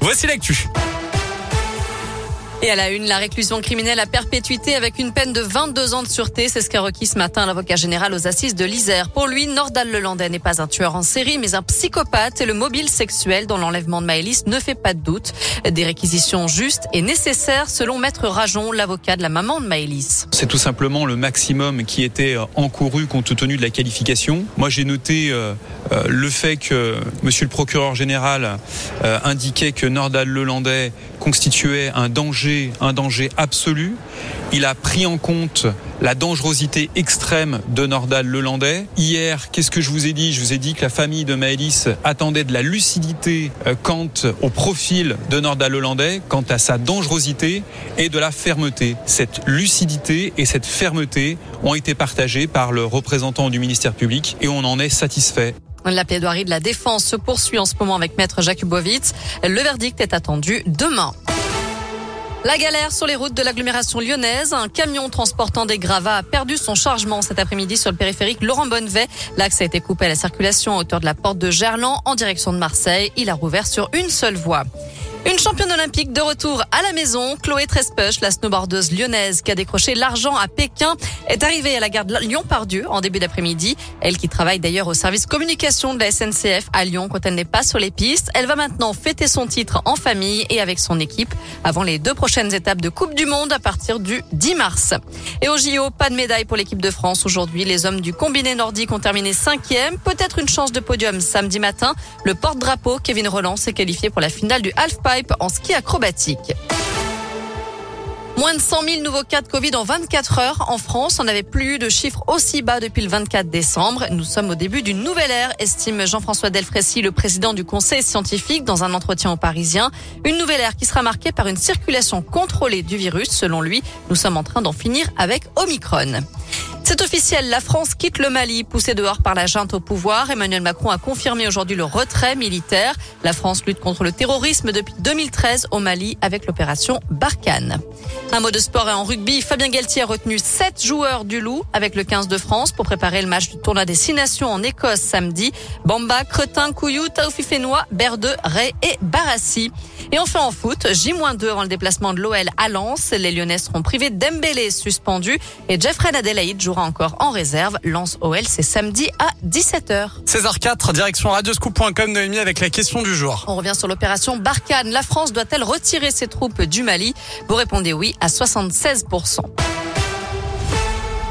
Voici l'actu. Et à la une, la réclusion criminelle à perpétuité avec une peine de 22 ans de sûreté. C'est ce qu'a requis ce matin l'avocat général aux assises de l'Isère. Pour lui, Nordal Lelandais n'est pas un tueur en série, mais un psychopathe et le mobile sexuel dont l'enlèvement de Maëlys ne fait pas de doute. Des réquisitions justes et nécessaires selon Maître Rajon, l'avocat de la maman de Maëlys. C'est tout simplement le maximum qui était encouru compte tenu de la qualification. Moi, j'ai noté euh, euh, le fait que monsieur le procureur général euh, indiquait que Nordal Lelandais constituait un danger, un danger absolu. Il a pris en compte la dangerosité extrême de Nordal Lelandais. Hier, qu'est-ce que je vous ai dit? Je vous ai dit que la famille de Maëlys attendait de la lucidité euh, quant au profil de Nordal Lelandais, quant à sa dangerosité et de la fermeté. Cette lucidité et cette fermeté ont été partagées par le représentant du ministère public et on en est satisfait. La plaidoirie de la défense se poursuit en ce moment avec Maître Jakubowicz. Le verdict est attendu demain. La galère sur les routes de l'agglomération lyonnaise. Un camion transportant des gravats a perdu son chargement cet après-midi sur le périphérique Laurent Bonnevet. L'axe a été coupé à la circulation à hauteur de la porte de Gerland en direction de Marseille. Il a rouvert sur une seule voie. Une championne olympique de retour à la maison, Chloé Trespech, la snowboardeuse lyonnaise qui a décroché l'argent à Pékin, est arrivée à la gare de Lyon-Pardieu en début d'après-midi. Elle qui travaille d'ailleurs au service communication de la SNCF à Lyon quand elle n'est pas sur les pistes. Elle va maintenant fêter son titre en famille et avec son équipe avant les deux prochaines étapes de Coupe du Monde à partir du 10 mars. Et au JO, pas de médaille pour l'équipe de France aujourd'hui. Les hommes du combiné nordique ont terminé cinquième. Peut-être une chance de podium samedi matin. Le porte-drapeau Kevin Roland s'est qualifié pour la finale du half en ski acrobatique. Moins de 100 000 nouveaux cas de Covid en 24 heures en France. On n'avait plus eu de chiffres aussi bas depuis le 24 décembre. Nous sommes au début d'une nouvelle ère, estime Jean-François Delfrécy, le président du conseil scientifique, dans un entretien aux Parisiens. Une nouvelle ère qui sera marquée par une circulation contrôlée du virus. Selon lui, nous sommes en train d'en finir avec Omicron. C'est officiel, la France quitte le Mali, poussée dehors par la junte au pouvoir. Emmanuel Macron a confirmé aujourd'hui le retrait militaire. La France lutte contre le terrorisme depuis 2013 au Mali avec l'opération Barkhane. Un mot de sport et en rugby, Fabien Galtier a retenu sept joueurs du Loup avec le 15 de France pour préparer le match du tournoi des Six Nations en Écosse samedi. Bamba, Cretin, Couillou, Taoufi Fénois, Berdeux, Ray et Barassi. Et enfin en foot, J-2 avant le déplacement de l'OL à Lens. Les Lyonnais seront privés d'Embélé suspendu et Jeffrey Adelaide jouera encore en réserve. Lens OL, c'est samedi à 17h. 16h04, direction radioscoop.com Noémie avec la question du jour. On revient sur l'opération Barkhane. La France doit-elle retirer ses troupes du Mali? Vous répondez oui à 76%.